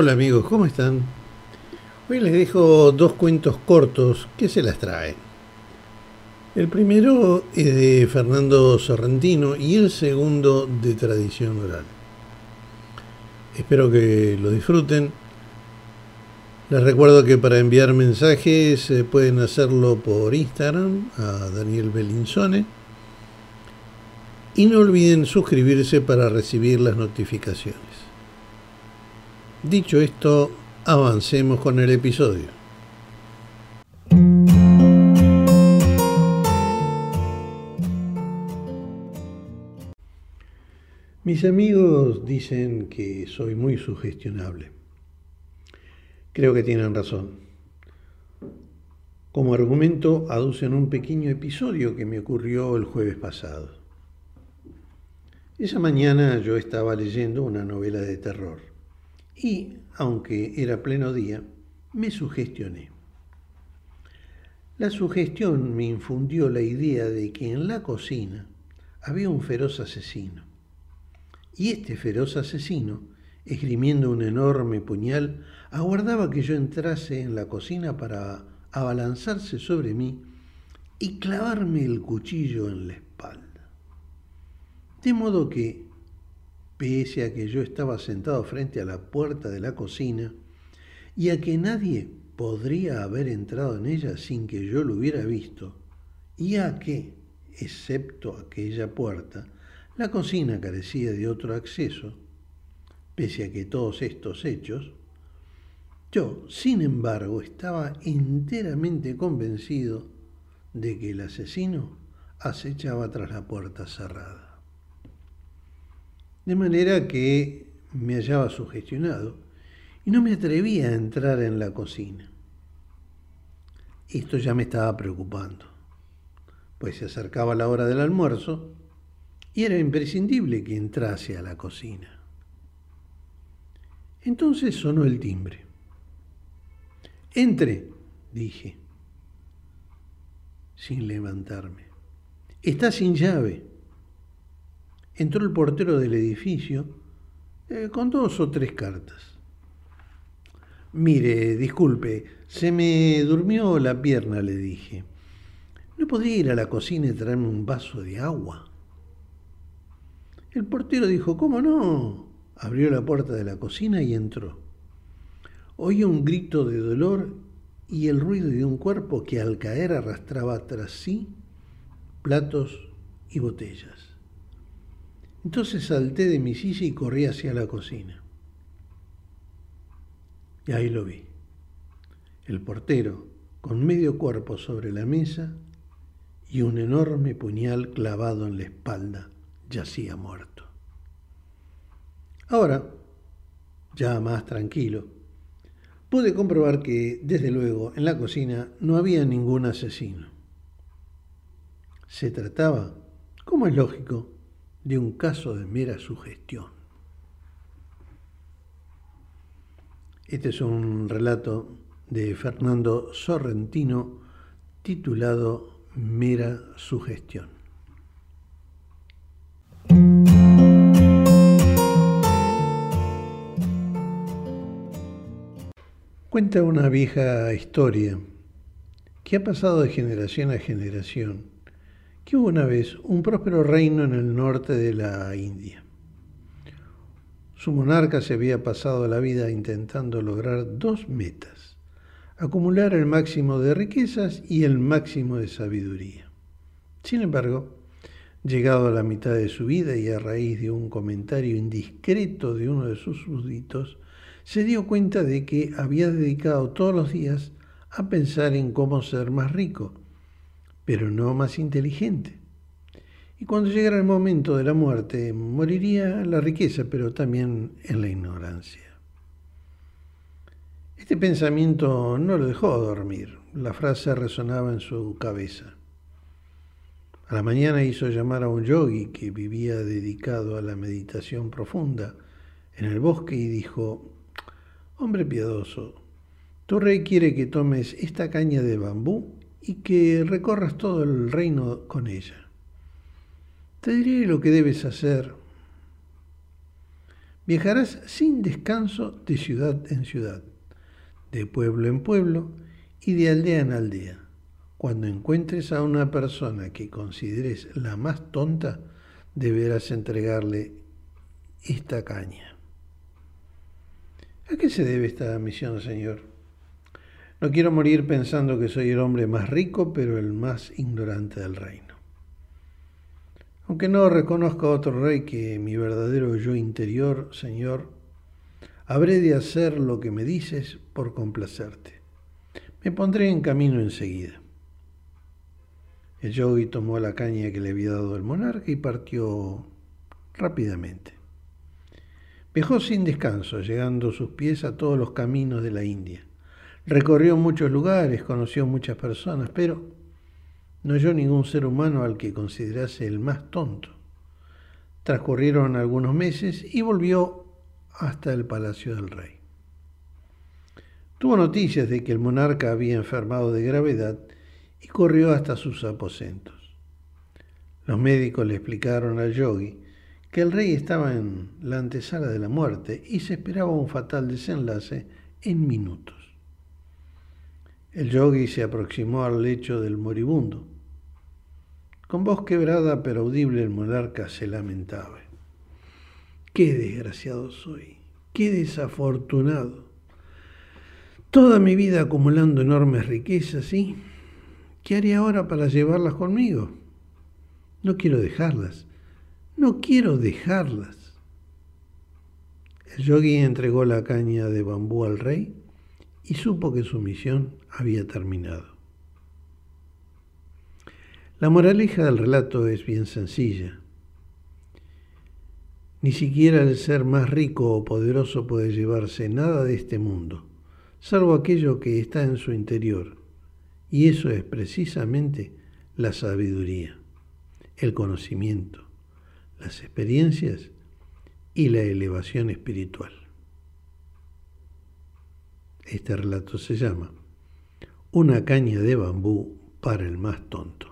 Hola amigos, ¿cómo están? Hoy les dejo dos cuentos cortos que se las traen. El primero es de Fernando Sorrentino y el segundo de tradición oral. Espero que lo disfruten. Les recuerdo que para enviar mensajes eh, pueden hacerlo por Instagram a Daniel Belinzone. Y no olviden suscribirse para recibir las notificaciones. Dicho esto, avancemos con el episodio. Mis amigos dicen que soy muy sugestionable. Creo que tienen razón. Como argumento aducen un pequeño episodio que me ocurrió el jueves pasado. Esa mañana yo estaba leyendo una novela de terror y, aunque era pleno día, me sugestioné. La sugestión me infundió la idea de que en la cocina había un feroz asesino. Y este feroz asesino, esgrimiendo un enorme puñal, aguardaba que yo entrase en la cocina para abalanzarse sobre mí y clavarme el cuchillo en la espalda. De modo que, pese a que yo estaba sentado frente a la puerta de la cocina y a que nadie podría haber entrado en ella sin que yo lo hubiera visto, y a que, excepto aquella puerta, la cocina carecía de otro acceso, pese a que todos estos hechos, yo, sin embargo, estaba enteramente convencido de que el asesino acechaba tras la puerta cerrada. De manera que me hallaba sugestionado y no me atrevía a entrar en la cocina. Esto ya me estaba preocupando, pues se acercaba la hora del almuerzo y era imprescindible que entrase a la cocina. Entonces sonó el timbre. Entre, dije, sin levantarme. Está sin llave entró el portero del edificio eh, con dos o tres cartas. Mire, disculpe, se me durmió la pierna, le dije. ¿No podría ir a la cocina y traerme un vaso de agua? El portero dijo, ¿cómo no? Abrió la puerta de la cocina y entró. Oí un grito de dolor y el ruido de un cuerpo que al caer arrastraba tras sí platos y botellas. Entonces salté de mi silla y corrí hacia la cocina. Y ahí lo vi. El portero, con medio cuerpo sobre la mesa y un enorme puñal clavado en la espalda, yacía muerto. Ahora, ya más tranquilo, pude comprobar que, desde luego, en la cocina no había ningún asesino. Se trataba, como es lógico, de un caso de mera sugestión. Este es un relato de Fernando Sorrentino titulado Mera sugestión. Cuenta una vieja historia que ha pasado de generación a generación que hubo una vez un próspero reino en el norte de la India. Su monarca se había pasado la vida intentando lograr dos metas, acumular el máximo de riquezas y el máximo de sabiduría. Sin embargo, llegado a la mitad de su vida y a raíz de un comentario indiscreto de uno de sus súbditos, se dio cuenta de que había dedicado todos los días a pensar en cómo ser más rico pero no más inteligente. Y cuando llegara el momento de la muerte, moriría la riqueza, pero también en la ignorancia. Este pensamiento no lo dejó dormir. La frase resonaba en su cabeza. A la mañana hizo llamar a un yogi que vivía dedicado a la meditación profunda en el bosque y dijo, Hombre piadoso, tu rey quiere que tomes esta caña de bambú y que recorras todo el reino con ella. Te diré lo que debes hacer. Viajarás sin descanso de ciudad en ciudad, de pueblo en pueblo y de aldea en aldea. Cuando encuentres a una persona que consideres la más tonta, deberás entregarle esta caña. ¿A qué se debe esta misión, Señor? No quiero morir pensando que soy el hombre más rico, pero el más ignorante del reino. Aunque no reconozca a otro rey que mi verdadero yo interior, Señor, habré de hacer lo que me dices por complacerte. Me pondré en camino enseguida. El yogi tomó la caña que le había dado el monarca y partió rápidamente. Viajó sin descanso, llegando sus pies a todos los caminos de la India. Recorrió muchos lugares, conoció muchas personas, pero no oyó ningún ser humano al que considerase el más tonto. Transcurrieron algunos meses y volvió hasta el palacio del rey. Tuvo noticias de que el monarca había enfermado de gravedad y corrió hasta sus aposentos. Los médicos le explicaron al yogi que el rey estaba en la antesala de la muerte y se esperaba un fatal desenlace en minutos. El yogi se aproximó al lecho del moribundo. Con voz quebrada pero audible el monarca se lamentaba. Qué desgraciado soy, qué desafortunado. Toda mi vida acumulando enormes riquezas, ¿y qué haré ahora para llevarlas conmigo? No quiero dejarlas. No quiero dejarlas. El yogi entregó la caña de bambú al rey y supo que su misión había terminado. La moraleja del relato es bien sencilla. Ni siquiera el ser más rico o poderoso puede llevarse nada de este mundo, salvo aquello que está en su interior. Y eso es precisamente la sabiduría, el conocimiento, las experiencias y la elevación espiritual. Este relato se llama Una caña de bambú para el más tonto.